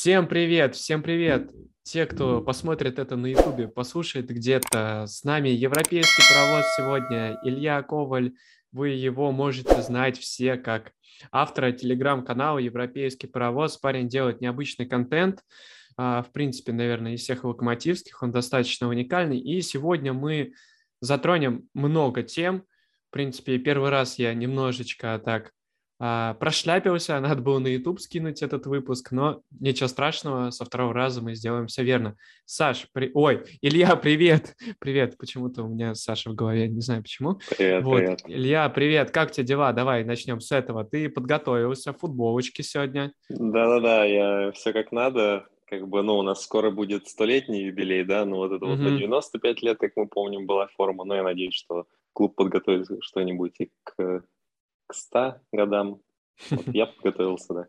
Всем привет, всем привет. Те, кто посмотрит это на ютубе, послушает где-то. С нами европейский паровоз сегодня, Илья Коваль. Вы его можете знать все как автора телеграм-канала «Европейский паровоз». Парень делает необычный контент. А, в принципе, наверное, из всех локомотивских он достаточно уникальный. И сегодня мы затронем много тем. В принципе, первый раз я немножечко так а, прошляпился, надо было на YouTube скинуть этот выпуск, но ничего страшного, со второго раза мы сделаем все верно. Саш, при... ой, Илья, привет, привет, почему-то у меня Саша в голове, не знаю почему. Привет, вот. привет. Илья, привет, как тебе дела? Давай начнем с этого. Ты подготовился, футболочки сегодня? Да-да-да, я все как надо, как бы, ну, у нас скоро будет столетний юбилей, да, ну, вот это mm-hmm. вот на 95 лет, как мы помним, была форма, но я надеюсь, что клуб подготовит что-нибудь и к к 100 годам. Вот я подготовился, да.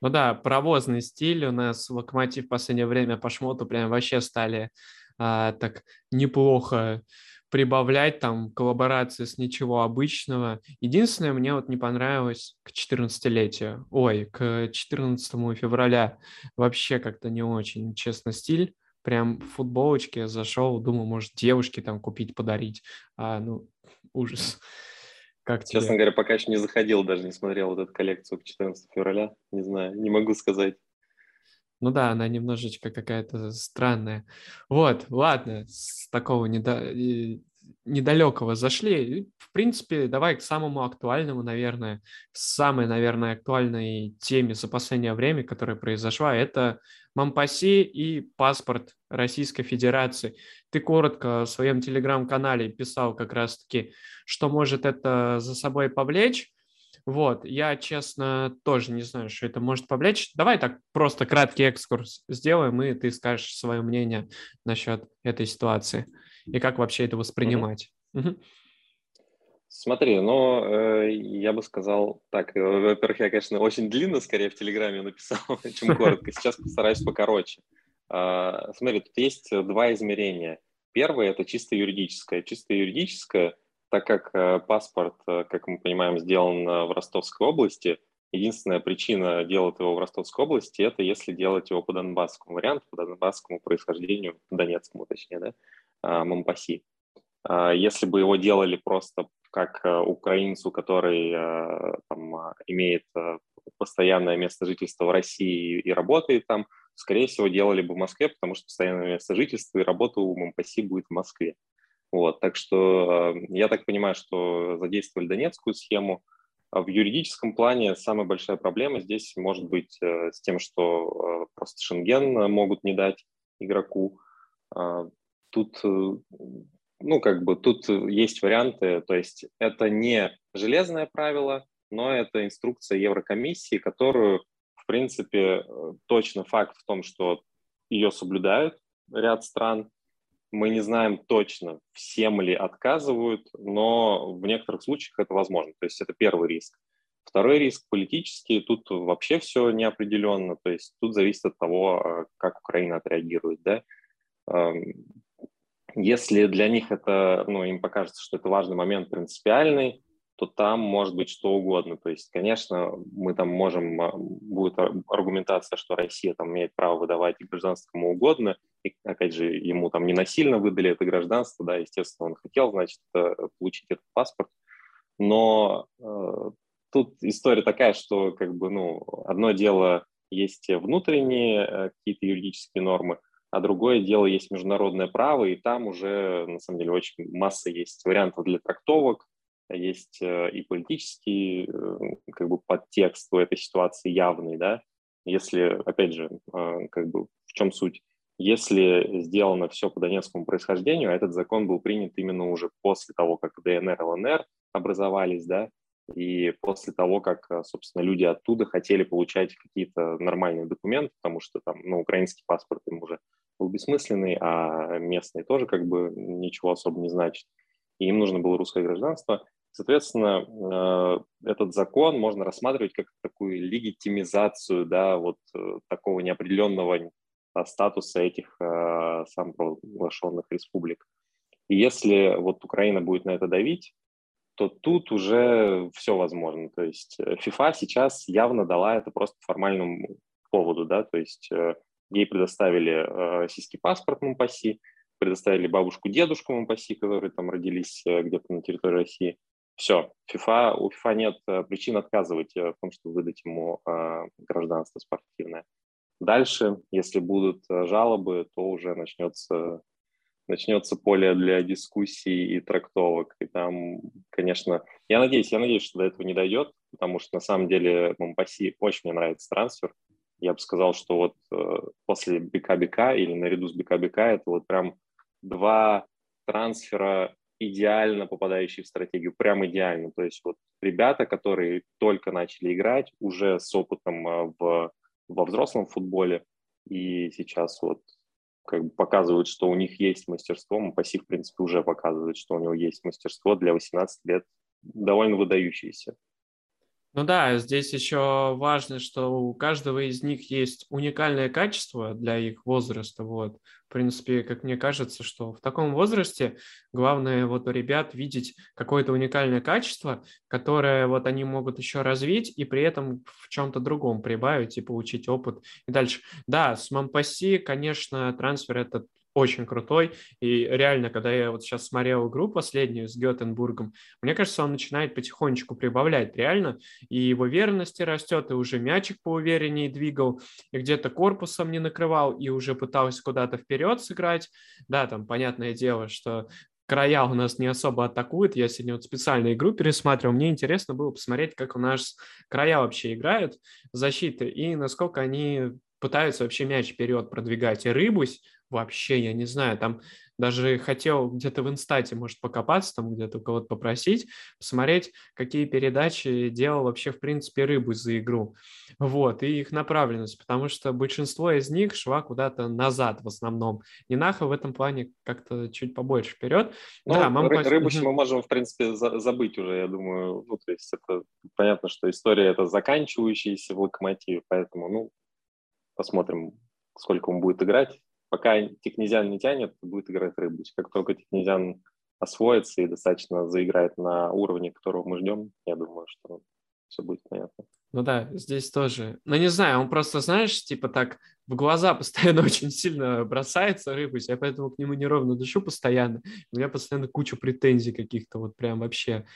Ну да, паровозный стиль у нас локомотив в последнее время по шмоту прям вообще стали а, так неплохо прибавлять там коллаборации с ничего обычного. Единственное, мне вот не понравилось к 14-летию, ой, к 14 февраля вообще как-то не очень, честно, стиль. Прям в футболочке зашел, думал, может, девушке там купить, подарить. А, ну, ужас. Как тебе? Честно говоря, пока еще не заходил, даже не смотрел вот эту коллекцию к 14 февраля. Не знаю, не могу сказать. Ну да, она немножечко какая-то странная. Вот, ладно, с такого недо... недалекого зашли. В принципе, давай к самому актуальному, наверное, самой, наверное, актуальной теме за последнее время, которая произошла, это Мампаси и паспорт Российской Федерации. Ты коротко в своем телеграм-канале писал как раз-таки, что может это за собой повлечь. Вот, я, честно, тоже не знаю, что это может повлечь. Давай так просто краткий экскурс сделаем, и ты скажешь свое мнение насчет этой ситуации и как вообще это воспринимать. Mm-hmm. Смотри, ну, э, я бы сказал так. Э, во-первых, я, конечно, очень длинно, скорее, в Телеграме написал, чем коротко. Сейчас постараюсь покороче. Э, смотри, тут есть два измерения. Первое – это чисто юридическое. Чисто юридическое, так как э, паспорт, э, как мы понимаем, сделан в Ростовской области, единственная причина делать его в Ростовской области – это если делать его по донбасскому варианту, по донбасскому происхождению, донецкому точнее, да, э, Мампаси. Если бы его делали просто как э, украинцу, который э, там, а, имеет э, постоянное место жительства в России и работает там, скорее всего, делали бы в Москве, потому что постоянное место жительства и работа у МПСИ будет в Москве. Вот, так что я так понимаю, что задействовали донецкую схему. А в юридическом плане самая большая проблема здесь может быть с тем, что просто Шенген могут не дать игроку. Тут ну, как бы тут есть варианты, то есть это не железное правило, но это инструкция Еврокомиссии, которую, в принципе, точно факт в том, что ее соблюдают ряд стран. Мы не знаем точно, всем ли отказывают, но в некоторых случаях это возможно. То есть это первый риск. Второй риск политический, тут вообще все неопределенно, то есть тут зависит от того, как Украина отреагирует. Да? Если для них это, ну, им покажется, что это важный момент принципиальный, то там может быть что угодно. То есть, конечно, мы там можем, а, будет аргументация, что Россия там имеет право выдавать гражданство кому угодно, и, опять же, ему там не насильно выдали это гражданство, да, естественно, он хотел, значит, э, получить этот паспорт. Но э, тут история такая, что, как бы, ну, одно дело есть внутренние э, какие-то юридические нормы, а другое дело есть международное право, и там уже, на самом деле, очень масса есть вариантов для трактовок, есть э, и политический э, как бы подтекст у этой ситуации явный, да, если, опять же, э, как бы в чем суть? Если сделано все по донецкому происхождению, а этот закон был принят именно уже после того, как ДНР и ЛНР образовались, да, и после того, как, собственно, люди оттуда хотели получать какие-то нормальные документы, потому что там, ну, украинский паспорт им уже был бессмысленный, а местный тоже как бы ничего особо не значит. И им нужно было русское гражданство. Соответственно, э, этот закон можно рассматривать как такую легитимизацию, да, вот э, такого неопределенного статуса этих э, самопровозглашенных республик. И если вот Украина будет на это давить, то тут уже все возможно. То есть FIFA сейчас явно дала это просто формальному поводу, да, то есть ей предоставили российский паспорт Мампаси, предоставили бабушку, дедушку Мампаси, которые там родились где-то на территории России. Все, FIFA, у FIFA нет причин отказывать в том, чтобы выдать ему гражданство спортивное. Дальше, если будут жалобы, то уже начнется начнется поле для дискуссий и трактовок. И там, конечно, я надеюсь, я надеюсь, что до этого не дойдет, потому что на самом деле Мампаси очень мне нравится трансфер. Я бы сказал, что вот э, после БК-БК или наряду с БК-БК это вот прям два трансфера идеально попадающие в стратегию, прям идеально. То есть вот ребята, которые только начали играть, уже с опытом э, в, во взрослом футболе, и сейчас вот как бы показывают, что у них есть мастерство. Мапаси, в принципе, уже показывает, что у него есть мастерство для 18 лет, довольно выдающееся. Ну да, здесь еще важно, что у каждого из них есть уникальное качество для их возраста. Вот. В принципе, как мне кажется, что в таком возрасте главное вот у ребят видеть какое-то уникальное качество, которое вот они могут еще развить и при этом в чем-то другом прибавить и получить опыт. И дальше. Да, с Мампаси, конечно, трансфер этот очень крутой. И реально, когда я вот сейчас смотрел игру последнюю с Гетенбургом, мне кажется, он начинает потихонечку прибавлять реально. И его верности растет, и уже мячик поувереннее двигал, и где-то корпусом не накрывал, и уже пытался куда-то вперед сыграть. Да, там понятное дело, что края у нас не особо атакуют. Я сегодня вот специально игру пересматривал. Мне интересно было посмотреть, как у нас края вообще играют защиты и насколько они пытаются вообще мяч вперед продвигать. И Рыбусь вообще, я не знаю, там даже хотел где-то в инстате, может, покопаться, там где-то у кого-то попросить, посмотреть, какие передачи делал вообще, в принципе, рыбу за игру. Вот, и их направленность, потому что большинство из них шла куда-то назад в основном. Ненаха в этом плане как-то чуть побольше вперед. Ну, да, мам... ры- мы можем, в принципе, за- забыть уже, я думаю. Ну, то есть это понятно, что история это заканчивающаяся в локомотиве, поэтому, ну, посмотрим, сколько он будет играть пока Технезян не тянет, будет играть Рыбуч. Как только Технезян освоится и достаточно заиграет на уровне, которого мы ждем, я думаю, что все будет понятно. Ну да, здесь тоже. Ну не знаю, он просто, знаешь, типа так в глаза постоянно очень сильно бросается Рыбуч, я поэтому к нему неровно дышу постоянно. У меня постоянно куча претензий каких-то, вот прям вообще.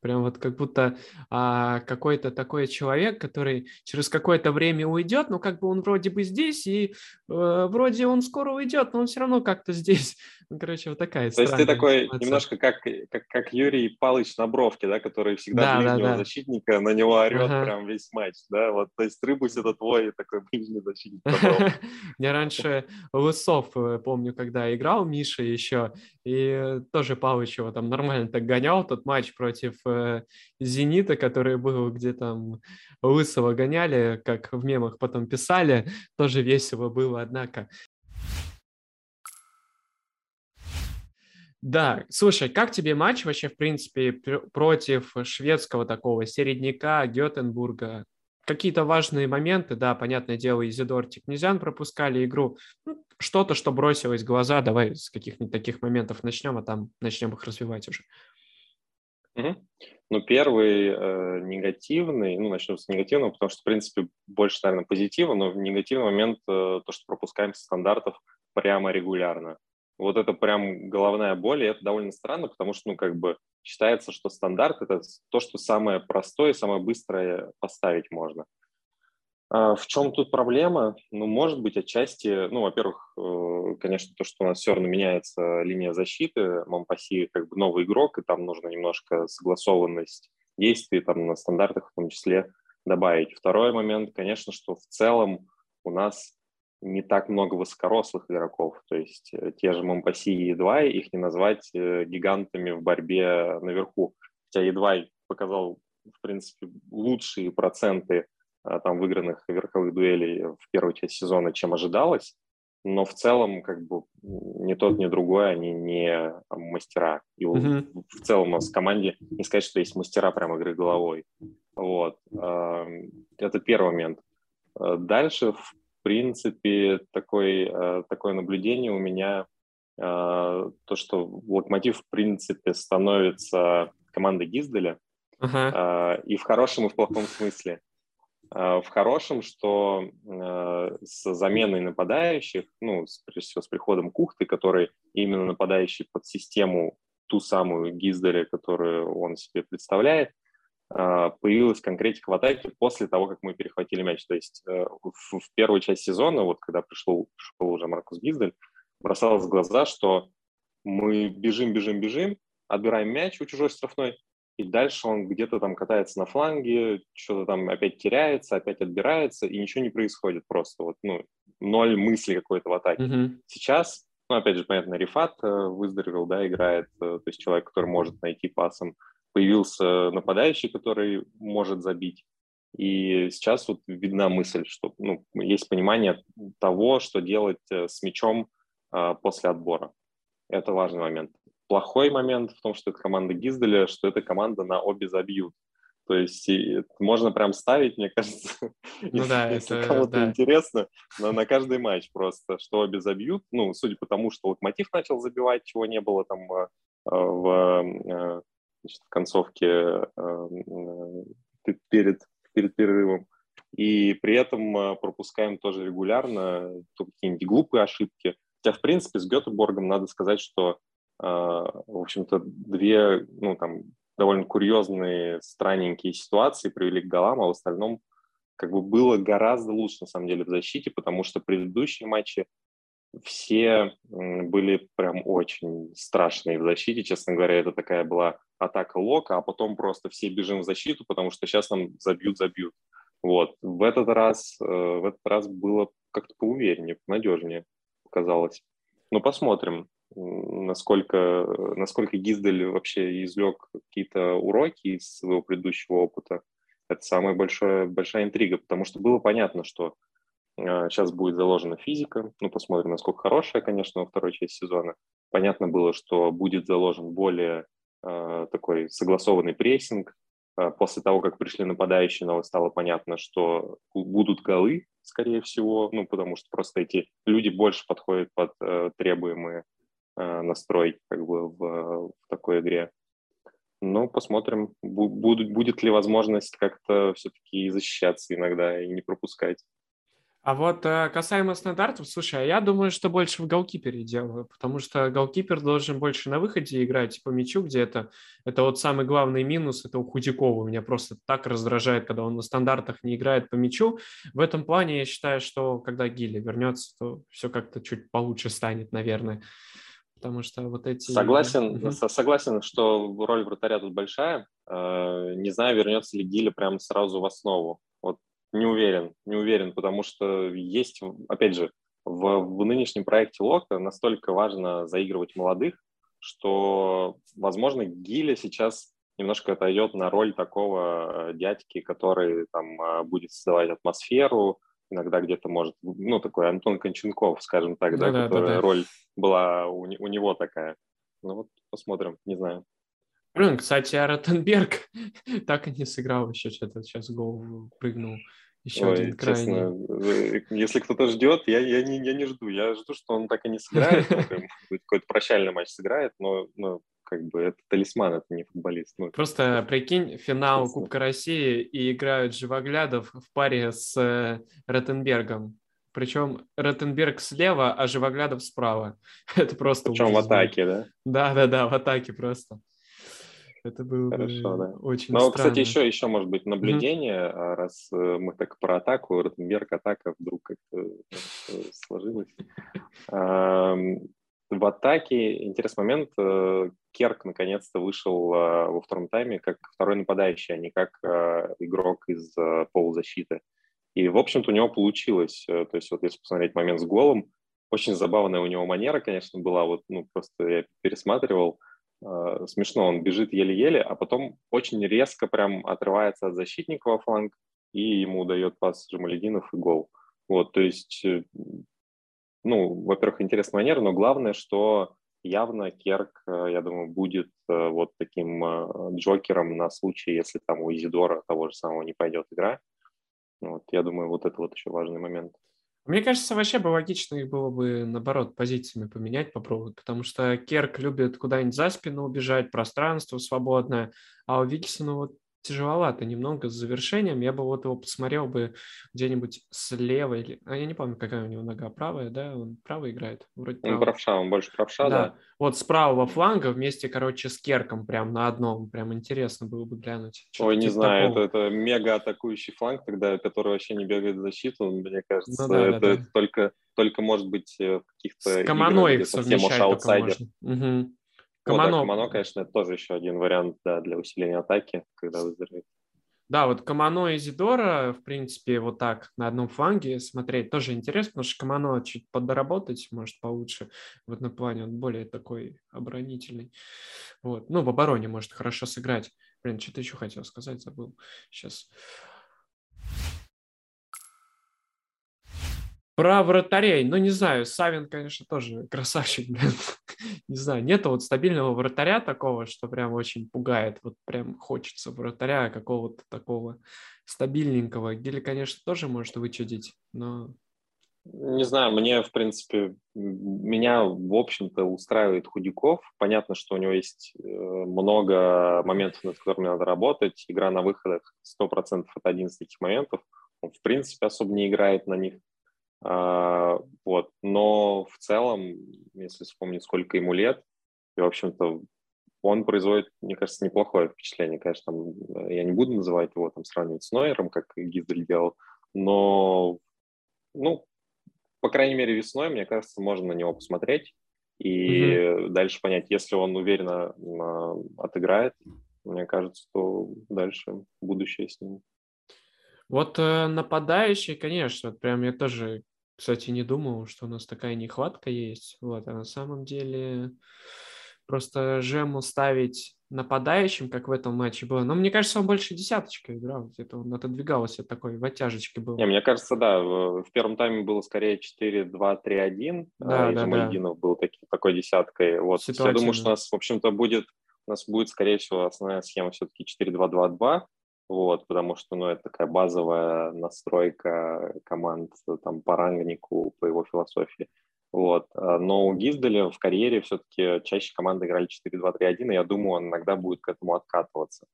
Прям вот как будто а, какой-то такой человек, который через какое-то время уйдет, но как бы он вроде бы здесь, и э, вроде он скоро уйдет, но он все равно как-то здесь. Ну, короче, вот такая То есть ты такой ситуация. немножко как, как, как Юрий Палыч на бровке, да, который всегда да, ближнего да, да. защитника на него орет ага. прям весь матч, да, вот, то есть Рыбусь это твой такой ближний защитник. Я раньше Лысов, э, помню, когда играл Миша еще, и тоже Палыч его там нормально так гонял, тот матч против э, «Зенита», который был, где там Лысого гоняли, как в мемах потом писали, тоже весело было, однако. Да, слушай, как тебе матч вообще, в принципе, против шведского такого середняка Гетенбурга? Какие-то важные моменты, да, понятное дело, Изидор Тикнезян пропускали игру. Ну, что-то, что бросилось в глаза, давай с каких-нибудь таких моментов начнем, а там начнем их развивать уже. Ну, первый э, негативный, ну, начнем с негативного, потому что, в принципе, больше, наверное, позитива, но негативный момент э, то, что пропускаем стандартов прямо регулярно. Вот это прям головная боль, и это довольно странно, потому что, ну, как бы считается, что стандарт – это то, что самое простое, самое быстрое поставить можно. А в чем тут проблема? Ну, может быть, отчасти, ну, во-первых, э, конечно, то, что у нас все равно меняется линия защиты, Монпаси как бы новый игрок, и там нужно немножко согласованность действий там на стандартах в том числе добавить. Второй момент, конечно, что в целом у нас не так много высокорослых игроков, то есть э, те же Монпаси и Едвай, их не назвать э, гигантами в борьбе наверху, хотя Едвай показал, в принципе, лучшие проценты Э, там выигранных верховых дуэлей в первой части сезона, чем ожидалось. Но в целом, как бы, ни тот, ни другой, они не мастера. И mm-hmm. в целом у нас в команде не сказать, что есть мастера прям игры головой. Вот. Эм, это первый момент. Дальше, в принципе, такой, э, такое наблюдение у меня, то, что Локомотив, в принципе, становится командой Гизделя, uh-huh. и в хорошем, и в плохом смысле. В хорошем, что с заменой нападающих, ну, прежде всего с приходом Кухты, который именно нападающий под систему ту самую Гиздаря, которую он себе представляет, появилась конкретика в атаке после того, как мы перехватили мяч. То есть в, в первую часть сезона, вот когда пришел, пришел уже Маркус Гиздель, бросалось в глаза, что мы бежим, бежим, бежим, отбираем мяч у чужой штрафной, и дальше он где-то там катается на фланге, что-то там опять теряется, опять отбирается, и ничего не происходит просто. Вот, ну, ноль мысли какой-то в атаке. Mm-hmm. Сейчас, ну, опять же, понятно, Рифат э, выздоровел, да, играет, э, то есть человек, который может найти пасом. Появился нападающий, который может забить. И сейчас вот видна мысль, что ну, есть понимание того, что делать э, с мячом а, после отбора. Это важный момент. Плохой момент в том, что это команда Гизделя, что эта команда на обе забьют. То есть можно прям ставить, мне кажется, ну, если, да, если это, кому-то да. интересно, на, на каждый матч просто, что обе забьют. Ну, судя по тому, что Локомотив начал забивать, чего не было там а, а, в, а, значит, в концовке перед, перед перерывом. И при этом пропускаем тоже регулярно какие-нибудь глупые ошибки. Хотя, в принципе, с Гетеборгом надо сказать, что, в общем-то, две, ну, там, довольно курьезные, странненькие ситуации привели к голам, а в остальном как бы было гораздо лучше, на самом деле, в защите, потому что предыдущие матчи все были прям очень страшные в защите. Честно говоря, это такая была атака Лока, а потом просто все бежим в защиту, потому что сейчас нам забьют-забьют. Вот. В этот раз, э, в этот раз было как-то поувереннее, надежнее показалось. Ну, посмотрим насколько, насколько Гиздель вообще извлек какие-то уроки из своего предыдущего опыта. Это самая большая, большая интрига, потому что было понятно, что э, сейчас будет заложена физика. Ну, посмотрим, насколько хорошая, конечно, во второй части сезона. Понятно было, что будет заложен более э, такой согласованный прессинг. Э, после того, как пришли нападающие, но стало понятно, что будут голы, скорее всего, ну, потому что просто эти люди больше подходят под э, требуемые Э, настрой как бы в, в такой игре. Ну, посмотрим, будет, будет ли возможность как-то все-таки защищаться иногда и не пропускать. А вот э, касаемо стандартов, слушай, а я думаю, что больше в голкипере делаю, потому что голкипер должен больше на выходе играть по мячу где-то. Это вот самый главный минус, это у Худякова. Меня просто так раздражает, когда он на стандартах не играет по мячу. В этом плане я считаю, что когда Гилли вернется, то все как-то чуть получше станет, наверное потому что вот эти... Согласен, угу. согласен, что роль вратаря тут большая. Э, не знаю, вернется ли Гиля прямо сразу в основу. Не уверен, не уверен, потому что есть, опять же, в, в нынешнем проекте Лока настолько важно заигрывать молодых, что, возможно, Гиля сейчас немножко отойдет на роль такого э, дядьки, который там э, будет создавать атмосферу, иногда где-то может, ну, такой Антон Конченков, скажем так, ну, да, да, которая да, да. роль была у, у него такая. Ну вот посмотрим, не знаю. Блин, кстати, а Ротенберг так и не сыграл еще что-то, сейчас гол прыгнул. Еще Ой, один крайний. Честно, если кто-то ждет, я, я, не, я не жду. Я жду, что он так и не сыграет, какой-то прощальный матч сыграет, но, но как бы это талисман, это не футболист. Ну, Просто прикинь, финал Честно. Кубка России и играют Живоглядов в паре с э, Ротенбергом. Причем Ротенберг слева, а Живоглядов справа. Это просто Причем в атаке, да? Да-да-да, в атаке просто. Это было Хорошо, бы да. очень Но, странно. кстати, еще, еще может быть наблюдение, mm-hmm. раз э, мы так про атаку, Ротенберг атака вдруг как-то э, сложилось. В атаке интересный момент. Э, Керк наконец-то вышел э, во втором тайме как второй нападающий, а не как э, игрок из полузащиты. И, в общем-то, у него получилось. То есть вот если посмотреть момент с голом, очень забавная у него манера, конечно, была. Вот, ну, просто я пересматривал. Смешно, он бежит еле-еле, а потом очень резко прям отрывается от защитника во фланг, и ему дает пас Жамалединов и гол. Вот, то есть ну, во-первых, интересная манера, но главное, что явно Керк, э, я думаю, будет э, вот таким э, джокером на случай, если там у Изидора того же самого не пойдет игра. Вот, я думаю, вот это вот еще важный момент. Мне кажется, вообще бы логично их было бы, наоборот, позициями поменять, попробовать, потому что Керк любит куда-нибудь за спину убежать, пространство свободное, а у Викисона вот тяжеловато немного с завершением. Я бы вот его посмотрел бы где-нибудь слева или... А я не помню, какая у него нога правая, да? Он правый играет? Вроде. Он правша, он больше правша, да. да. Вот с правого фланга вместе, короче, с Керком прям на одном. Прям интересно было бы глянуть. Ой, не типа знаю, это, это мега атакующий фланг, тогда, который вообще не бегает в защиту, мне кажется. Ну, да, это, да, да. это только, только может быть э, в каких-то С Каманой играх, совсем уж аутсайдер. Угу. Камано... Ну, да, Камано, конечно, это тоже еще один вариант да, для усиления атаки, когда выздоровеет. Да, вот Камано и Зидора, в принципе, вот так на одном фланге смотреть тоже интересно, потому что Камано чуть подработать может получше в этом плане, он более такой оборонительный. Вот. Ну, в обороне может хорошо сыграть. Блин, что-то еще хотел сказать, забыл. Сейчас. Про вратарей, ну, не знаю, Савин, конечно, тоже красавчик, блин. Не знаю, нету вот стабильного вратаря такого, что прям очень пугает. Вот прям хочется вратаря какого-то такого стабильненького. Гили, конечно, тоже может вычудить, но... Не знаю, мне, в принципе, меня, в общем-то, устраивает Худяков. Понятно, что у него есть э, много моментов, над которыми надо работать. Игра на выходах 100% это один из таких моментов. Он, в принципе, особо не играет на них. А, вот. Но в целом, если вспомнить, сколько ему лет, и, в общем-то, он производит, мне кажется, неплохое впечатление. Конечно, там, э, я не буду называть его, там, сравнивать с Нойером, как Гиздель делал, но, ну, по крайней мере, весной, мне кажется, можно на него посмотреть и mm-hmm. дальше понять, если он уверенно э, отыграет, мне кажется, то дальше будущее с ним. Вот э, нападающий, конечно, вот прям я тоже, кстати, не думал, что у нас такая нехватка есть. Вот, а на самом деле просто Жему ставить нападающим, как в этом матче было. Но мне кажется, он больше десяточкой играл. Где-то он отодвигался такой, в оттяжечке был. Не, мне кажется, да. В, в первом тайме было скорее 4-2-3-1. Да, а, да, Жамальдинов да. был таки, такой десяткой. Вот. Я думаю, что у нас, в общем-то, будет у нас будет, скорее всего, основная схема все-таки 4-2-2-2 вот, потому что, ну, это такая базовая настройка команд там по рангнику, по его философии. Вот. А, но у Гизделя в карьере все-таки чаще команды играли 4-2-3-1, и я думаю, он иногда будет к этому откатываться.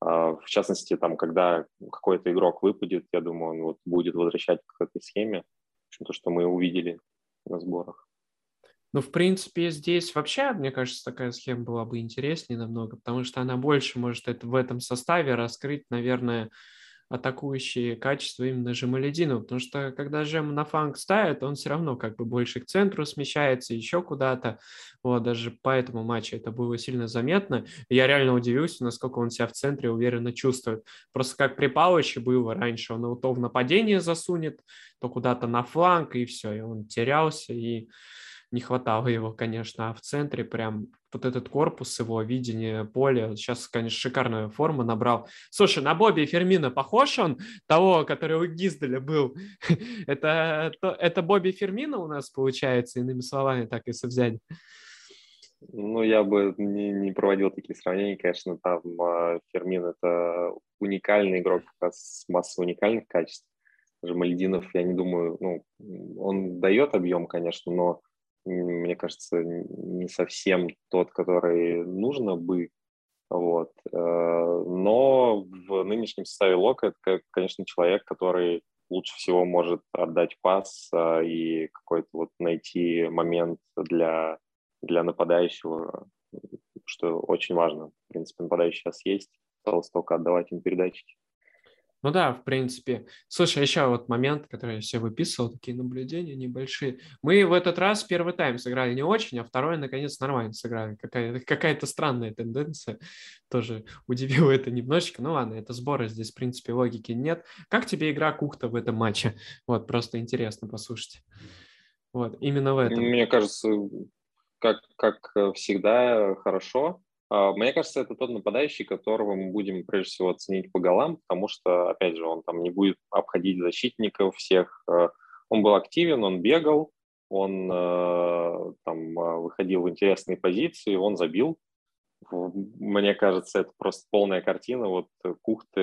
А, в частности, там, когда какой-то игрок выпадет, я думаю, он вот будет возвращать к этой схеме, то, что мы увидели на сборах. Ну, в принципе, здесь вообще, мне кажется, такая схема была бы интереснее намного, потому что она больше может это, в этом составе раскрыть, наверное, атакующие качества именно Жемалединова, потому что когда Жем на фанк ставит, он все равно как бы больше к центру смещается, еще куда-то. Вот, даже по этому матчу это было сильно заметно. Я реально удивился, насколько он себя в центре уверенно чувствует. Просто как при Павловиче было раньше, он то в нападение засунет, то куда-то на фланг, и все, и он терялся, и не хватало его, конечно, а в центре прям вот этот корпус, его видение поля, сейчас, конечно, шикарная форма набрал. Слушай, на Бобби Фермина похож он, того, который у Гизделя был? это, это Бобби Фермина у нас получается, иными словами, так если взять? Ну, я бы не, не проводил такие сравнения, конечно, там э, Фермин это уникальный игрок с массой уникальных качеств. Даже Мальдинов, я не думаю, ну, он дает объем, конечно, но мне кажется, не совсем тот, который нужно бы. Вот. Э, но в нынешнем составе Лока это, конечно, человек, который лучше всего может отдать пас а, и какой-то вот найти момент для, для нападающего, что очень важно. В принципе, нападающий сейчас есть, осталось только отдавать им передачи. Ну да, в принципе. Слушай, еще вот момент, который я себе выписывал, такие наблюдения небольшие. Мы в этот раз первый тайм сыграли не очень, а второй, наконец, нормально сыграли. Какая- какая-то странная тенденция. Тоже удивило это немножечко. Ну ладно, это сборы, здесь, в принципе, логики нет. Как тебе игра Кухта в этом матче? Вот, просто интересно послушать. Вот, именно в этом. Мне кажется, как, как всегда, хорошо. А, мне кажется, это тот нападающий, которого мы будем прежде всего оценить по голам, потому что, опять же, он там не будет обходить защитников всех. А, он был активен, он бегал, он а, там выходил в интересные позиции, он забил. Мне кажется, это просто полная картина. Вот Кухты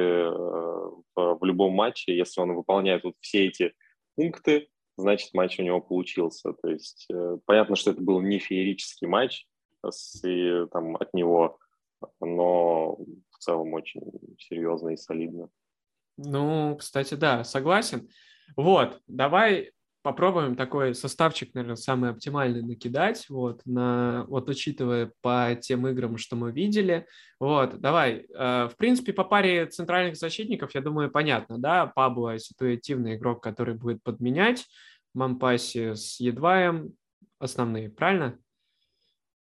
в любом матче, если он выполняет вот все эти пункты, значит, матч у него получился. То есть э, понятно, что это был не феерический матч, и там от него. Но в целом очень серьезно и солидно. Ну, кстати, да, согласен. Вот, давай попробуем такой составчик, наверное, самый оптимальный накидать, вот, на, вот учитывая по тем играм, что мы видели. Вот, давай. Э, в принципе, по паре центральных защитников, я думаю, понятно, да, Пабло ситуативный игрок, который будет подменять, Мампаси с Едваем основные, правильно?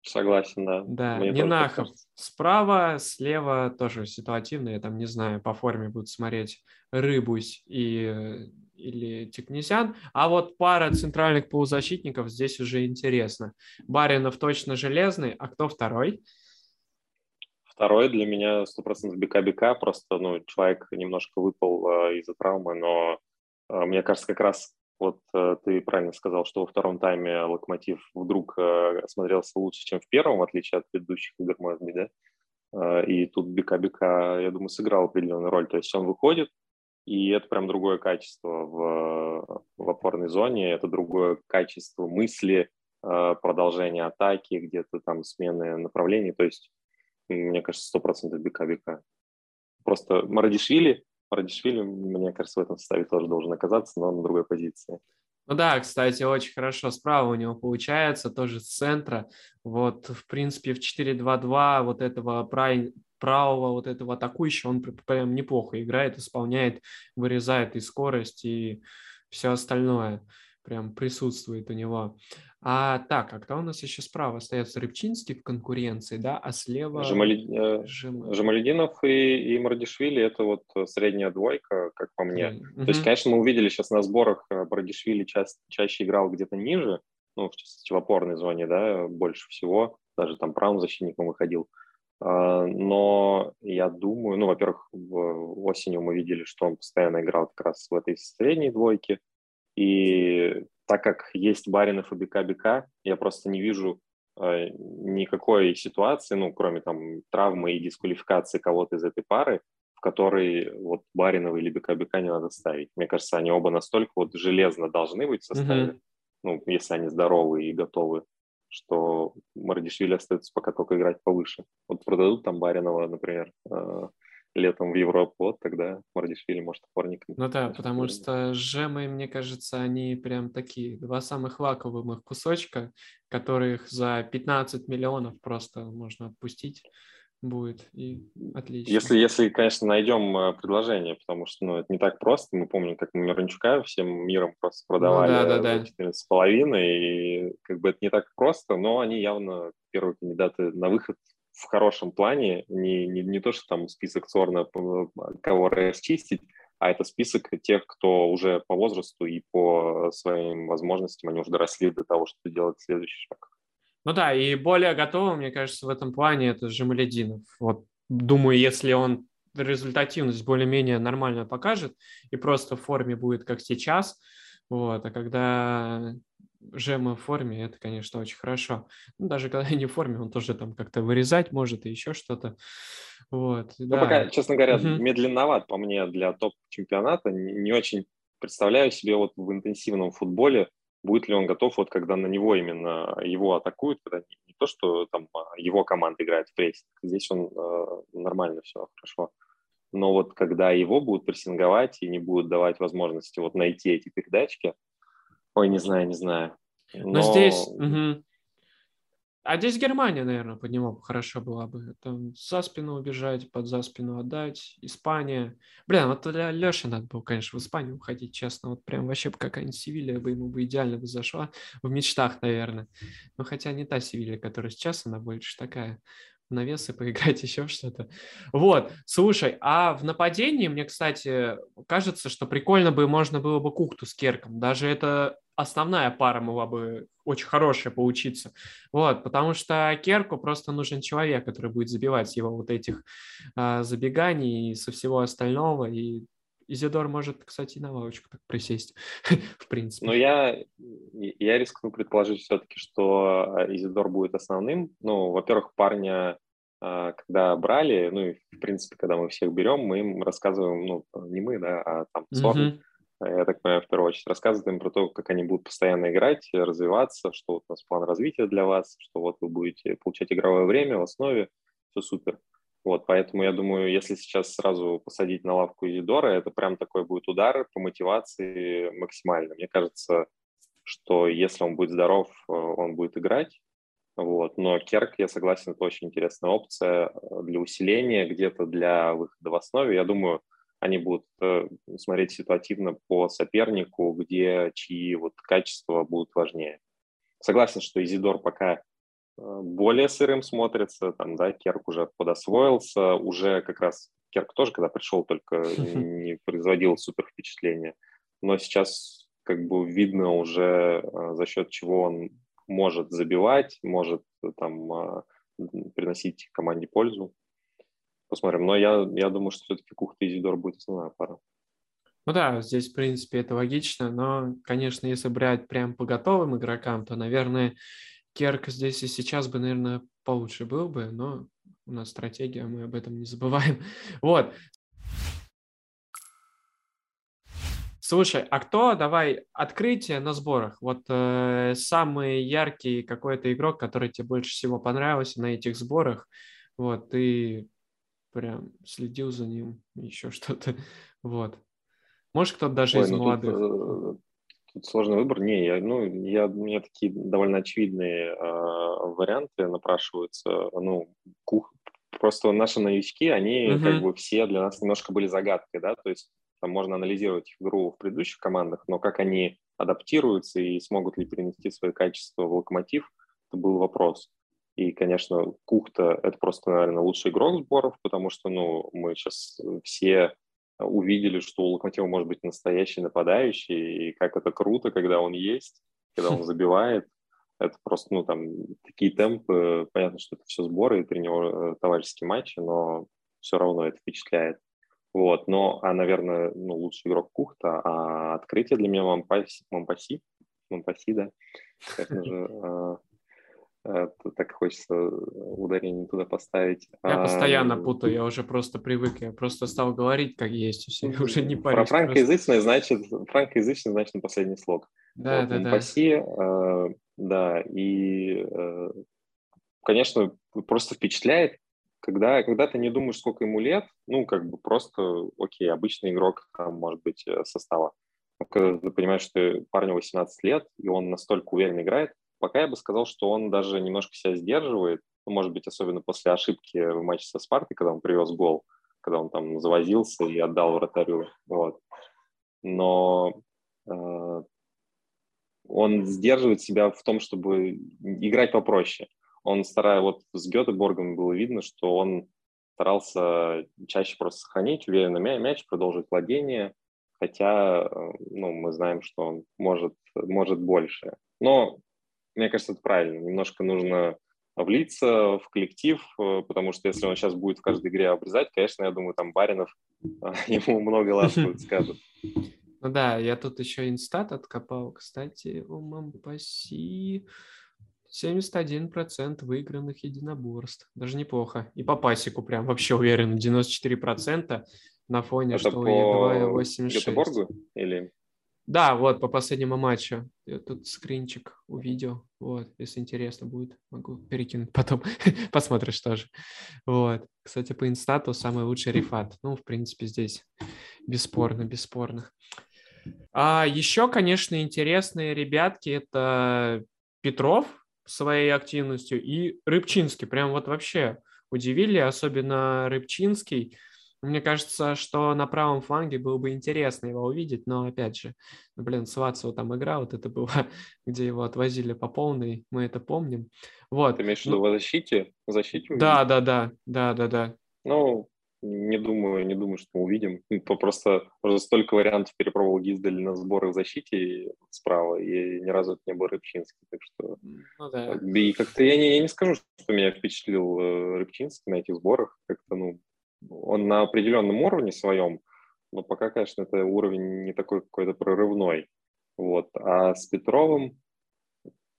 Согласен, да. Да, Мне Нинахов справа, слева тоже ситуативные, там, не знаю, по форме будут смотреть Рыбусь и или Тикнезян. А вот пара центральных полузащитников здесь уже интересно. Баринов точно железный, а кто второй? Второй для меня 100% БК-БК, просто ну, человек немножко выпал э, из-за травмы, но э, мне кажется, как раз вот э, ты правильно сказал, что во втором тайме Локомотив вдруг э, смотрелся лучше, чем в первом, в отличие от предыдущих игр, может быть, да? Э, и тут БК-БК, я думаю, сыграл определенную роль. То есть он выходит, и это прям другое качество в, в опорной зоне, это другое качество мысли, продолжения атаки, где-то там смены направлений. То есть, мне кажется, 100% бика-бика. Просто Марадишвили, Марадишвили, мне кажется, в этом составе тоже должен оказаться, но на другой позиции. Ну да, кстати, очень хорошо справа у него получается, тоже с центра. Вот, в принципе, в 4-2-2 вот этого правого вот этого атакующего, он прям неплохо играет, исполняет, вырезает и скорость, и все остальное прям присутствует у него. А так, а кто у нас еще справа остается? Рыбчинский в конкуренции, да, а слева... Жемали... Э, Жем... Жемалединов и, и Мардишвили – это вот средняя двойка, как по мне. Mm-hmm. То есть, конечно, мы увидели сейчас на сборах, э, Мардишвили ча- чаще играл где-то ниже, ну, в в опорной зоне, да, больше всего, даже там правым защитником выходил. А, но я думаю, ну, во-первых, осенью мы видели, что он постоянно играл как раз в этой средней двойке, и так как есть Баринов и БК-БК, я просто не вижу э, никакой ситуации, ну, кроме там травмы и дисквалификации кого-то из этой пары, в которой вот Баринова или БК-БК не надо ставить. Мне кажется, они оба настолько вот железно должны быть в составе, mm-hmm. ну, если они здоровы и готовы что Мардишвили остается пока только играть повыше. Вот продадут там Баринова, например, э, летом в Европу, вот тогда Мардишвили может опорником. Ну да, потому что Жемы, мне кажется, они прям такие, два самых лаковых кусочка, которых за 15 миллионов просто можно отпустить будет, и отлично. Если, если, конечно, найдем э, предложение, потому что ну, это не так просто. Мы помним, как мы Мирончука всем миром просто продавали ну, да, да, да. 14,5, и как бы это не так просто, но они явно первые кандидаты на выход в хорошем плане. Не, не, не то, что там список Цорна, кого расчистить, а это список тех, кто уже по возрасту и по своим возможностям, они уже доросли до того, чтобы делать следующий шаг. Ну да, и более готовым, мне кажется, в этом плане это Жемалединов. Вот думаю, если он результативность более-менее нормально покажет и просто в форме будет как сейчас, вот, а когда Жема в форме, это, конечно, очень хорошо. Ну, даже когда не в форме, он тоже там как-то вырезать может и еще что-то. Вот, ну, да. пока, честно говоря, угу. медленноват по мне для топ-чемпионата. Не, не очень представляю себе вот в интенсивном футболе будет ли он готов, вот когда на него именно его атакуют, когда не, не то, что там его команда играет в прессинг, здесь он э, нормально все хорошо. Но вот когда его будут прессинговать и не будут давать возможности вот найти эти передачки, ой, не знаю, не знаю. Но, Но здесь... Угу. А здесь Германия, наверное, под него хорошо была бы. Там за спину убежать, под за спину отдать. Испания. Блин, вот для Леши надо было, конечно, в Испанию уходить, честно. Вот прям вообще какая-нибудь Севилья бы ему бы идеально бы зашла. В мечтах, наверное. Но хотя не та Севилья, которая сейчас, она больше такая навесы поиграть, еще что-то. Вот, слушай, а в нападении мне, кстати, кажется, что прикольно бы можно было бы Кухту с Керком. Даже это основная пара могла бы очень хорошая поучиться. Вот, потому что Керку просто нужен человек, который будет забивать его вот этих а, забеганий и со всего остального. И Изидор может, кстати, на лавочку так присесть, в принципе. Но я, я рискну предположить все-таки, что а, Изидор будет основным. Ну, во-первых, парня а, когда брали, ну и в принципе, когда мы всех берем, мы им рассказываем, ну, не мы, да, а там Сорн, mm-hmm я так понимаю, в первую очередь, рассказывать им про то, как они будут постоянно играть, развиваться, что вот у нас план развития для вас, что вот вы будете получать игровое время в основе, все супер. Вот, поэтому я думаю, если сейчас сразу посадить на лавку Изидора, это прям такой будет удар по мотивации максимально. Мне кажется, что если он будет здоров, э, он будет играть. Вот. Но Керк, я согласен, это очень интересная опция э, для усиления, где-то для выхода в основе. Я думаю, они будут э, смотреть ситуативно по сопернику, где чьи вот качества будут важнее. Согласен, что Изидор пока более сырым смотрится, там, да, Керк уже подосвоился, уже как раз Керк тоже, когда пришел, только не производил супер впечатления, но сейчас как бы видно уже э, за счет чего он может забивать, может э, там приносить команде пользу. Посмотрим. Но я, я думаю, что все-таки Кухта и Зидор будет основная пара. Ну да, здесь, в принципе, это логично, но, конечно, если брать прям по готовым игрокам, то, наверное, Керк здесь и сейчас бы, наверное, получше был бы, но у нас стратегия, мы об этом не забываем. Вот. Слушай, а кто, давай, открытие на сборах? Вот э, самый яркий какой-то игрок, который тебе больше всего понравился на этих сборах, вот, ты прям следил за ним, еще что-то, вот. Может, кто-то даже Ой, из ну молодых. Тут, э, Тут сложный выбор. Не, я, ну, я, у меня такие довольно очевидные э, варианты напрашиваются. Ну, кух... Просто наши новички, они uh-huh. как бы все для нас немножко были загадкой, да, то есть там можно анализировать игру в предыдущих командах, но как они адаптируются и смогут ли перенести свои качества в локомотив, это был вопрос. И, конечно, Кухта – это просто, наверное, лучший игрок сборов, потому что, ну, мы сейчас все увидели, что у Локомотива может быть настоящий нападающий, и как это круто, когда он есть, когда он забивает. Это просто, ну, там, такие темпы. Понятно, что это все сборы и тренер, товарищеские матчи, но все равно это впечатляет. Вот, но, а, наверное, ну, лучший игрок Кухта, а открытие для меня Мампаси, Мампаси, Мампаси, да, конечно же, а, Э, так хочется ударение туда поставить. Я а, постоянно путаю, я уже просто привык, я просто стал говорить, как есть, все, уже не парюсь. Про франкоязычное значит, франкоязычное значит на последний слог. Да, вот, да, да. Паси, э, да, и, э, конечно, просто впечатляет, когда, когда ты не думаешь, сколько ему лет, ну, как бы просто, окей, обычный игрок, там, может быть, э, состава. Когда ты понимаешь, что парню 18 лет, и он настолько уверенно играет, Пока я бы сказал, что он даже немножко себя сдерживает, ну, может быть, особенно после ошибки в матче со Спартой, когда он привез гол, когда он там завозился и отдал вратарю. Вот. Но э, он сдерживает себя в том, чтобы играть попроще. Он старается, вот с Гетеборгом было видно, что он старался чаще просто сохранить уверенно мяч, продолжить владение, хотя э, ну, мы знаем, что он может, может больше. Но мне кажется, это правильно. Немножко нужно влиться в коллектив, э, потому что если он сейчас будет в каждой игре обрезать, конечно, я думаю, там Баринов ему много ласковых скажет. Ну да, я тут еще инстат откопал, кстати, у Мампаси 71% выигранных единоборств. Даже неплохо. И по пасику прям вообще уверен, 94% на фоне, Это что по 2,86. или? Да, вот по последнему матчу. Я тут скринчик увидел. Вот, если интересно будет, могу перекинуть потом. Посмотришь тоже. Вот. Кстати, по инстату самый лучший рефат. Ну, в принципе, здесь бесспорно, бесспорно. А еще, конечно, интересные ребятки это Петров своей активностью и Рыбчинский. Прям вот вообще удивили, особенно Рыбчинский. Мне кажется, что на правом фланге было бы интересно его увидеть, но опять же, ну, блин, Свацева там игра, вот это было, где его отвозили по полной, мы это помним. Вот. Ты имеешь в виду ну, в защите? В защите да, да, да, да, да, да. Ну, не думаю, не думаю, что мы увидим. Ну, просто уже столько вариантов перепробовал Гиздаль на сборы в защите справа, и ни разу это не был Рыбчинский. Так что... Ну, да. И как-то я не, я не скажу, что меня впечатлил э, Рыбчинский на этих сборах. Как-то, ну, он на определенном уровне своем, но пока, конечно, это уровень не такой какой-то прорывной. Вот. А с Петровым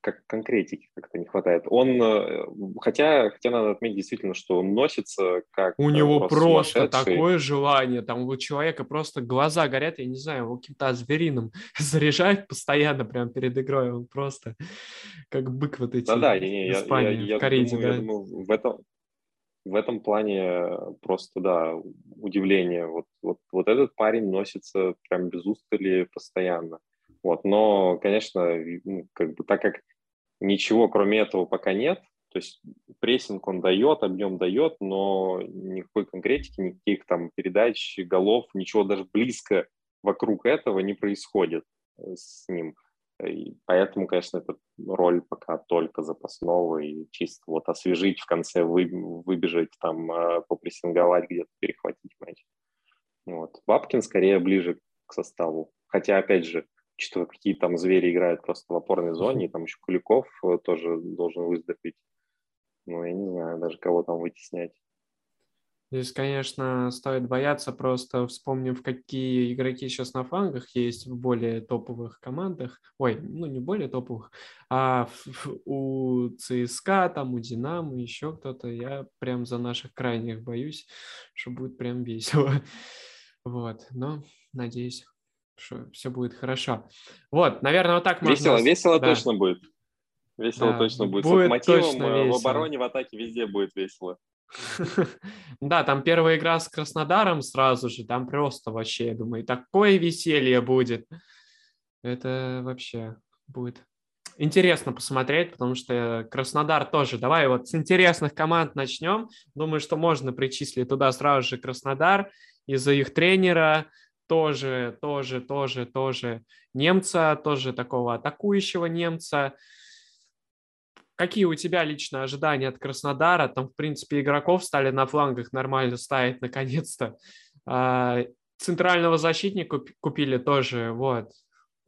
как конкретики как-то не хватает. Он, э, хотя, хотя надо отметить действительно, что он носится как У него просто такое желание, там у человека просто глаза горят, я не знаю, его каким-то звериным заряжает постоянно прямо перед игрой, он просто как бык вот эти да, да, я, я, я, я, в Кариде, думаю, да. я думаю, в этом, в этом плане просто, да, удивление. Вот, вот, вот этот парень носится прям без устали постоянно. Вот, но, конечно, ну, как бы так как ничего кроме этого пока нет, то есть прессинг он дает, объем дает, но никакой конкретики, никаких там передач, голов, ничего даже близко вокруг этого не происходит э, с ним. И поэтому, конечно, эта роль пока только запасного и чисто вот освежить в конце, вы, выбежать там, а, попрессинговать где-то, перехватить мяч. Вот. Бабкин скорее ближе к составу. Хотя, опять же, что какие там звери играют просто в опорной зоне, и там еще Куликов э, тоже должен выздороветь. Ну, я не знаю даже, кого там вытеснять. Здесь, конечно, стоит бояться, просто вспомнив, какие игроки сейчас на флангах есть в более топовых командах. Ой, ну не более топовых, а у ЦСКА, там у Динамо, еще кто-то. Я прям за наших крайних боюсь, что будет прям весело. Вот, но надеюсь, что все будет хорошо. Вот, наверное, вот так весело, можно... Весело да. точно будет. Весело да, точно будет. будет С мотивом э, в обороне, в атаке везде будет весело. Да, там первая игра с Краснодаром сразу же, там просто вообще, я думаю, такое веселье будет. Это вообще будет интересно посмотреть, потому что Краснодар тоже. Давай вот с интересных команд начнем. Думаю, что можно причислить туда сразу же Краснодар из-за их тренера, тоже, тоже, тоже, тоже немца, тоже такого атакующего немца. Какие у тебя лично ожидания от Краснодара? Там, в принципе, игроков стали на флангах нормально ставить наконец-то. А, центрального защитника купили тоже. Вот.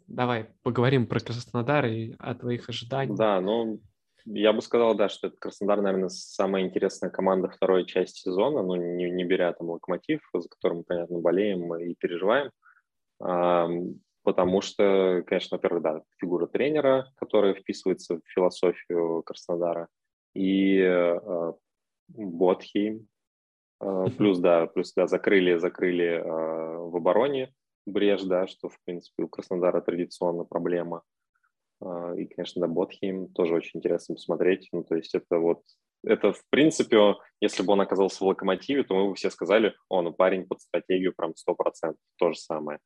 Давай поговорим про Краснодар и о твоих ожиданиях. Да, ну, я бы сказал, да, что это Краснодар, наверное, самая интересная команда второй части сезона, ну, не, не беря там Локомотив, за которым, понятно, болеем и переживаем потому что, конечно, во-первых, да, фигура тренера, которая вписывается в философию Краснодара, и э, Ботхейм, э, плюс, да, плюс, да, закрыли, закрыли э, в обороне брешь, да, что, в принципе, у Краснодара традиционно проблема. Э, и, конечно, да, Ботхейм тоже очень интересно посмотреть, ну, то есть это вот это, в принципе, если бы он оказался в локомотиве, то мы бы все сказали, о, ну парень под стратегию прям 100%, то же самое.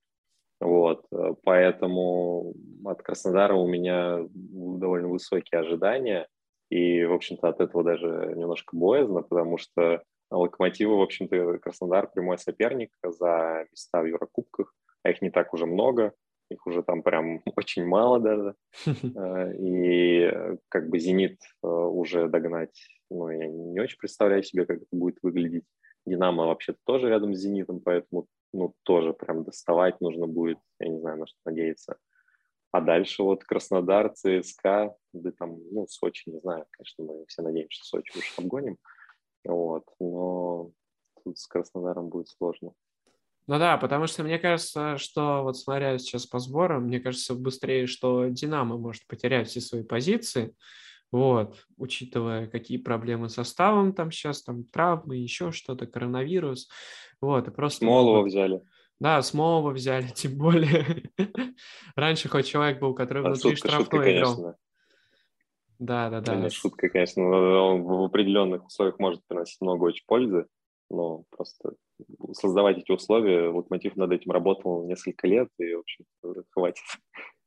Вот, э, поэтому от Краснодара у меня довольно высокие ожидания, и, в общем-то, от этого даже немножко боязно, потому что Локомотиву, в общем-то, Краснодар прямой соперник за места в Еврокубках, а их не так уже много, их уже там прям очень мало даже. Э, и как бы «Зенит» э, уже догнать, ну, я не очень представляю себе, как это будет выглядеть. «Динамо» вообще тоже рядом с «Зенитом», поэтому ну, тоже прям доставать нужно будет, я не знаю, на что надеяться. А дальше вот Краснодар, ЦСКА, да там, ну, Сочи, не знаю, конечно, мы все надеемся, что Сочи уж обгоним, вот, но тут с Краснодаром будет сложно. Ну да, потому что мне кажется, что вот смотря сейчас по сборам, мне кажется быстрее, что Динамо может потерять все свои позиции, вот, учитывая, какие проблемы с составом там сейчас, там травмы, еще что-то, коронавирус. Вот, и просто... Смолова взяли. Да, Смолова взяли, тем более. Раньше хоть человек был, который а внутри шутка, штрафной шутка, играл. Конечно. Да, да, да. Не, шутка, конечно. Он в определенных условиях может приносить много очень пользы, но просто создавать эти условия, Локомотив над этим работал несколько лет, и, в общем, хватит.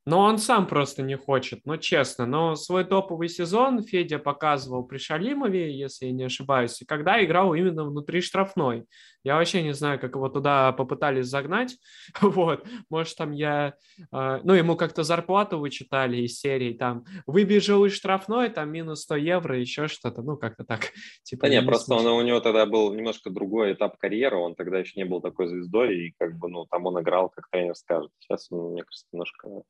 Но он сам просто не хочет, ну честно. Но свой топовый сезон Федя показывал при Шалимове, если я не ошибаюсь, когда играл именно внутри штрафной. Я вообще не знаю, как его туда попытались загнать. Вот, может там я... Э, ну, ему как-то зарплату вычитали из серии, там, выбежал из штрафной, там минус 100 евро, еще что-то, ну, как-то так. Типа, да не, просто он, у него тогда был немножко другой этап карьеры, он тогда еще не был такой звездой, и как бы, ну, там он играл, как тренер скажет. Сейчас мне кажется, немножко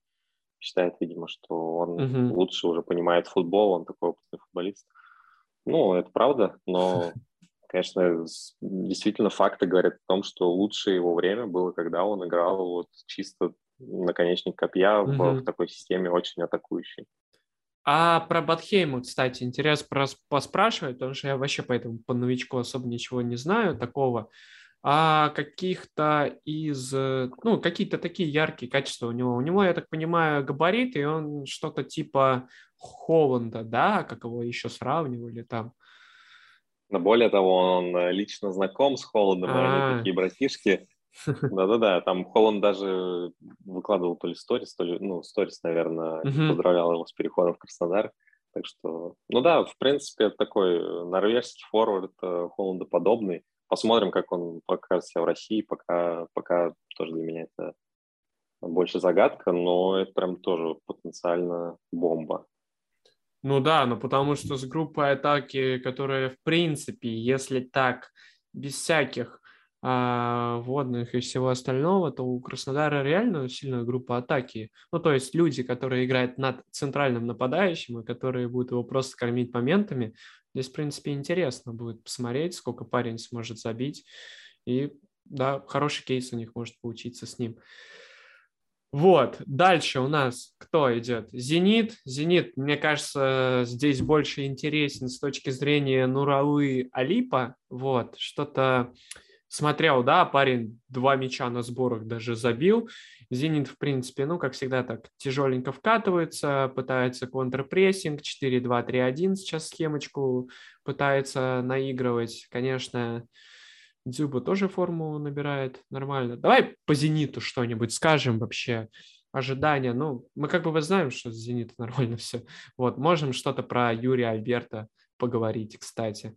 считает, видимо, что он угу. лучше уже понимает футбол, он такой опытный футболист. Ну, это правда, но, конечно, действительно факты говорят о том, что лучшее его время было, когда он играл вот чисто наконечник копья угу. в, в такой системе очень атакующей. А про Батхейму, кстати, интересно поспрашивать, потому что я вообще по этому по новичку особо ничего не знаю такого а каких-то из, э, ну, какие-то такие яркие качества у него. У него, я так понимаю, габарит, и он что-то типа Холланда, да, как его еще сравнивали там. Но более того, он э, лично знаком с Холландом, они А. такие братишки. Да-да-да, там Холланд даже выкладывал то ли сторис, то ли, ну, сторис, наверное, поздравлял его с переходом в Краснодар. Так что, ну да, в принципе, такой э, норвежский форвард э, Холланда подобный. Посмотрим, как он покажет себя в России. Пока, пока тоже для меня это больше загадка, но это прям тоже потенциально бомба. Ну да, ну потому что с группой атаки, которая в принципе, если так, без всяких а, водных и всего остального, то у Краснодара реально сильная группа атаки. Ну то есть люди, которые играют над центральным нападающим и которые будут его просто кормить моментами, здесь в принципе интересно будет посмотреть, сколько парень сможет забить. И да, хороший кейс у них может получиться с ним. Вот, дальше у нас кто идет? Зенит. Зенит, мне кажется, здесь больше интересен с точки зрения Нуралы Алипа. Вот, что-то смотрел, да, парень два мяча на сборах даже забил. Зенит, в принципе, ну, как всегда, так тяжеленько вкатывается, пытается контрпрессинг, 4-2-3-1 сейчас схемочку пытается наигрывать. Конечно, Дзюба тоже форму набирает нормально. Давай по «Зениту» что-нибудь скажем вообще. Ожидания. Ну, мы как бы знаем, что с «Зенитом» нормально все. Вот, можем что-то про Юрия Альберта поговорить, кстати.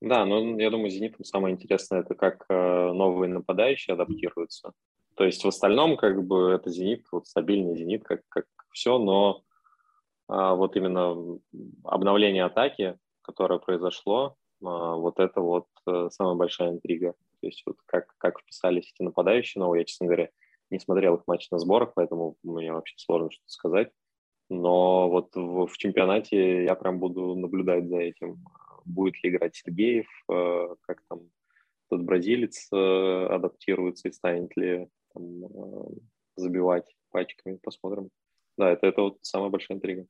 Да, ну, я думаю, «Зенитом» самое интересное, это как э, новые нападающие адаптируются. То есть в остальном, как бы, это «Зенит», вот стабильный «Зенит», как, как все, но а, вот именно обновление атаки, которое произошло, а, вот это вот самая большая интрига. То есть вот как, как вписались эти нападающие новые, я, честно говоря, не смотрел их матч на сборах, поэтому мне вообще сложно что-то сказать. Но вот в, в чемпионате я прям буду наблюдать за этим. Будет ли играть Сергеев, э, как там тот бразилец э, адаптируется и станет ли там, э, забивать пачками, посмотрим. Да, это, это вот самая большая интрига.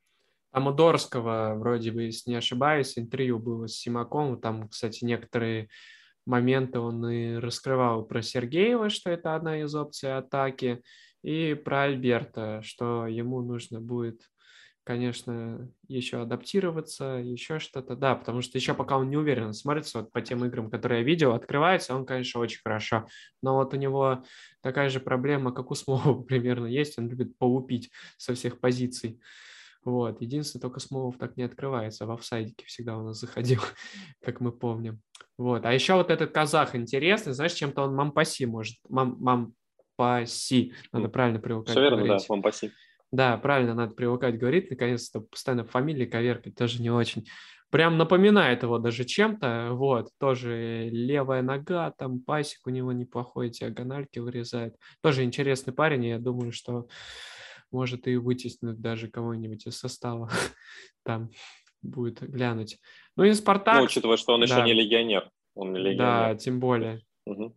Там у Дорского, вроде бы, если не ошибаюсь, интервью было с Симаком. Там, кстати, некоторые моменты он и раскрывал про Сергеева, что это одна из опций атаки, и про Альберта, что ему нужно будет, конечно, еще адаптироваться, еще что-то. Да, потому что еще пока он не уверен, смотрится вот по тем играм, которые я видел, открывается он, конечно, очень хорошо. Но вот у него такая же проблема, как у Смолова примерно есть, он любит полупить со всех позиций. Вот. Единственное, только Смолов так не открывается. В офсайдике всегда у нас заходил, как мы помним. Вот. А еще вот этот казах интересный. Знаешь, чем-то он мампаси может. Мам, мампаси. Надо правильно привыкать Все верно, говорить. да, мампаси. Да, правильно, надо привыкать говорить. Наконец-то постоянно фамилии коверкать тоже не очень. Прям напоминает его даже чем-то. Вот, тоже левая нога, там пасик у него неплохой, диагональки вырезает. Тоже интересный парень, я думаю, что может и вытеснить даже кого-нибудь из состава. Там будет глянуть. Ну и Спартак. Ну, учитывая, что он еще да. не легионер. Он не легионер. Да, тем более. Угу.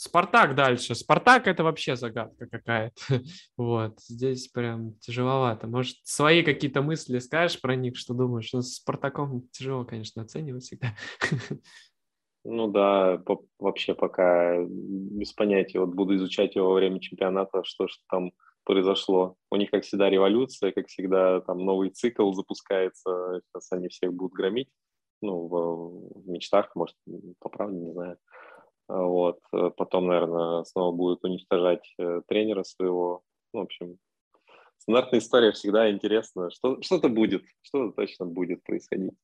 Спартак дальше. Спартак это вообще загадка какая-то. Вот, здесь прям тяжеловато. Может, свои какие-то мысли скажешь про них, что думаешь? Ну, с Спартаком тяжело, конечно, оценивать всегда. Ну да, по- вообще пока без понятия. Вот буду изучать его во время чемпионата, что же там произошло. У них, как всегда, революция, как всегда, там новый цикл запускается. Сейчас они всех будут громить. Ну, в, в мечтах, может, по правде, не знаю. Вот. Потом, наверное, снова будет уничтожать э, тренера своего. Ну, в общем, стандартная история всегда интересна. Что, что-то будет, что-то точно будет происходить.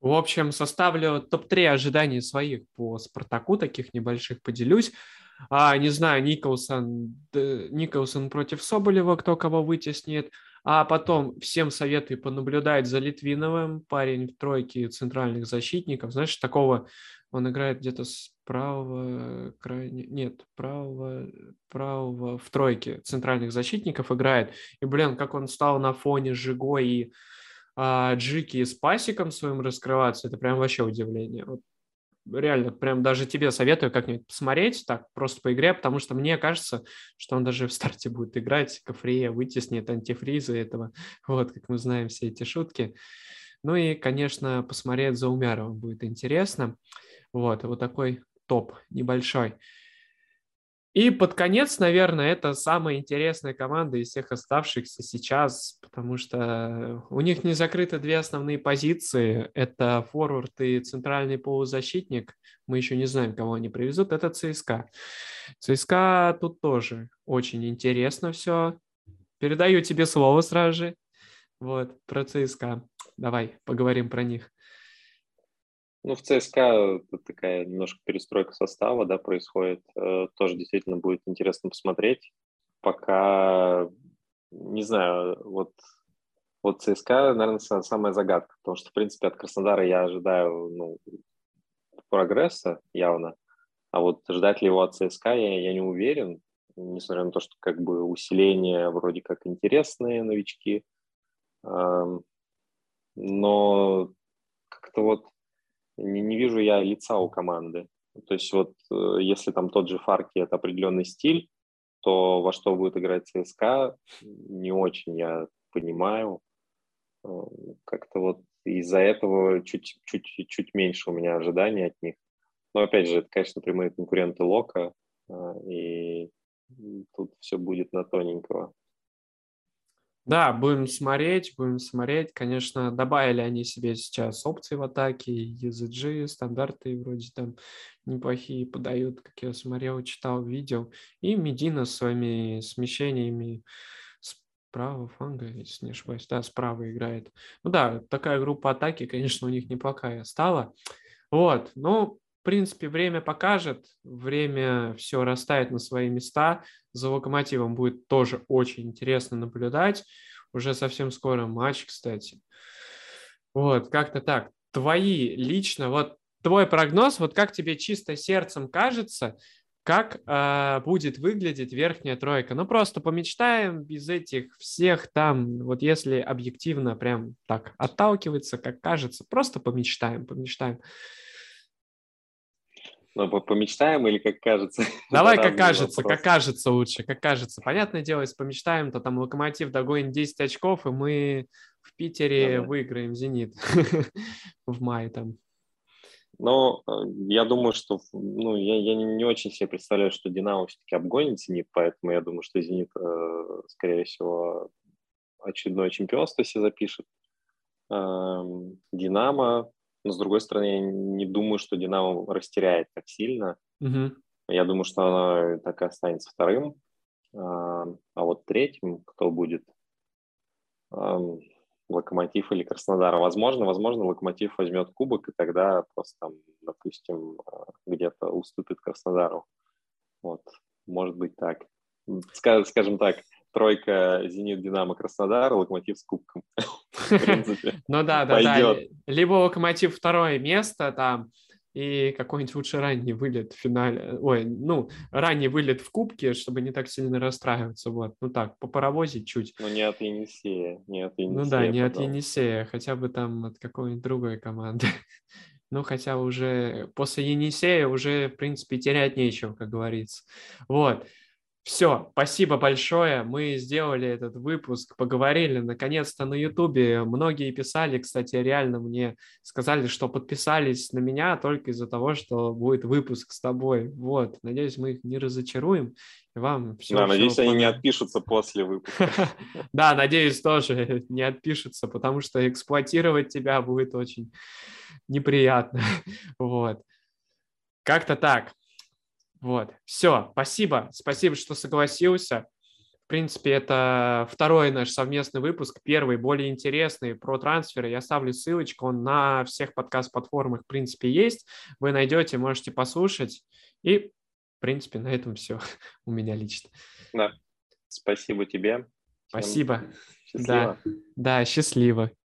В общем, составлю топ-3 ожиданий своих по Спартаку, таких небольших поделюсь. А, не знаю, Николсон, Николсон против Соболева, кто кого вытеснит. А потом всем советую понаблюдать за Литвиновым, парень в тройке центральных защитников. Знаешь, такого он играет где-то справа, крайне, нет, правого, правого в тройке центральных защитников играет. И, блин, как он стал на фоне Жиго и а, Джики с пасиком своим раскрываться, это прям вообще удивление. Вот реально, прям даже тебе советую как-нибудь посмотреть так, просто по игре, потому что мне кажется, что он даже в старте будет играть, Кафрия вытеснит антифриза этого, вот, как мы знаем все эти шутки. Ну и, конечно, посмотреть за Умяровым будет интересно. Вот, вот такой топ небольшой. И под конец, наверное, это самая интересная команда из всех оставшихся сейчас, потому что у них не закрыты две основные позиции. Это форвард и центральный полузащитник. Мы еще не знаем, кого они привезут. Это ЦСКА. ЦСКА тут тоже очень интересно все. Передаю тебе слово сразу же. Вот, про ЦСКА. Давай поговорим про них. Ну, в ЦСКА такая немножко перестройка состава, да, происходит. Э, тоже действительно будет интересно посмотреть. Пока, не знаю, вот, вот ЦСКА, наверное, самая загадка, потому что, в принципе, от Краснодара я ожидаю, ну, прогресса явно, а вот ждать ли его от ЦСКА я, я не уверен, несмотря на то, что как бы усиление вроде как интересные новички, но как-то вот не, не вижу я лица у команды. То есть вот э, если там тот же Фарки – это определенный стиль, то во что будет играть ЦСКА, не очень я понимаю. Э, как-то вот из-за этого чуть-чуть чуть меньше у меня ожиданий от них. Но опять же, это, конечно, прямые конкуренты Лока, э, и тут все будет на тоненького. Да, будем смотреть, будем смотреть. Конечно, добавили они себе сейчас опции в атаке, EZG, стандарты вроде там неплохие подают, как я смотрел, читал, видел. И Медина с своими смещениями справа фанга, если не ошибаюсь, да, справа играет. Ну да, такая группа атаки, конечно, у них неплохая стала. Вот, ну, принципе, время покажет, время все расставит на свои места. За локомотивом будет тоже очень интересно наблюдать. Уже совсем скоро матч, кстати. Вот, как-то так. Твои лично, вот твой прогноз, вот как тебе чисто сердцем кажется, как э, будет выглядеть верхняя тройка. Ну, просто помечтаем без этих всех там, вот если объективно прям так отталкиваться, как кажется, просто помечтаем, помечтаем. Ну, помечтаем или как кажется? Давай, как кажется, вопрос. как кажется лучше, как кажется. Понятное дело, если помечтаем, то там Локомотив догонит 10 очков, и мы в Питере да, выиграем «Зенит» в мае там. Ну, э, я думаю, что, ну, я, я не очень себе представляю, что «Динамо» все-таки обгонит «Зенит», поэтому я думаю, что «Зенит», э, скорее всего, очередное чемпионство себе запишет. Эм, «Динамо», но, с другой стороны, я не думаю, что «Динамо» растеряет так сильно. Угу. Я думаю, что оно так и останется вторым. А, а вот третьим кто будет? Локомотив или Краснодар. Возможно, возможно, Локомотив возьмет кубок, и тогда просто там, допустим, а, где-то уступит Краснодару. Вот, может быть так. Скажем так, тройка Зенит, Динамо, Краснодар, Локомотив с кубком. Ну да, да, да. Либо Локомотив второе место там, и какой-нибудь лучше ранний вылет в финале, ой, ну, ранний вылет в кубке, чтобы не так сильно расстраиваться, вот, ну так, попаровозить чуть. Ну, не от Енисея, не от Енисея. Ну да, не от Енисея, хотя бы там от какой-нибудь другой команды. Ну, хотя уже после Енисея уже, в принципе, терять нечего, как говорится. Вот. Все, спасибо большое. Мы сделали этот выпуск, поговорили наконец-то на Ютубе. Многие писали, кстати, реально мне сказали, что подписались на меня только из-за того, что будет выпуск с тобой. Вот, надеюсь, мы их не разочаруем. И вам все. Да, надеюсь, они не отпишутся после выпуска. Да, надеюсь, тоже не отпишутся, потому что эксплуатировать тебя будет очень неприятно. Вот. Как-то так. Вот, все, спасибо, спасибо, что согласился. В принципе, это второй наш совместный выпуск, первый, более интересный про трансферы. Я ставлю ссылочку, он на всех подкаст-платформах, в принципе, есть. Вы найдете, можете послушать. И, в принципе, на этом все у меня лично. Да, спасибо тебе. Спасибо. Счастливо. Да, да, счастливо.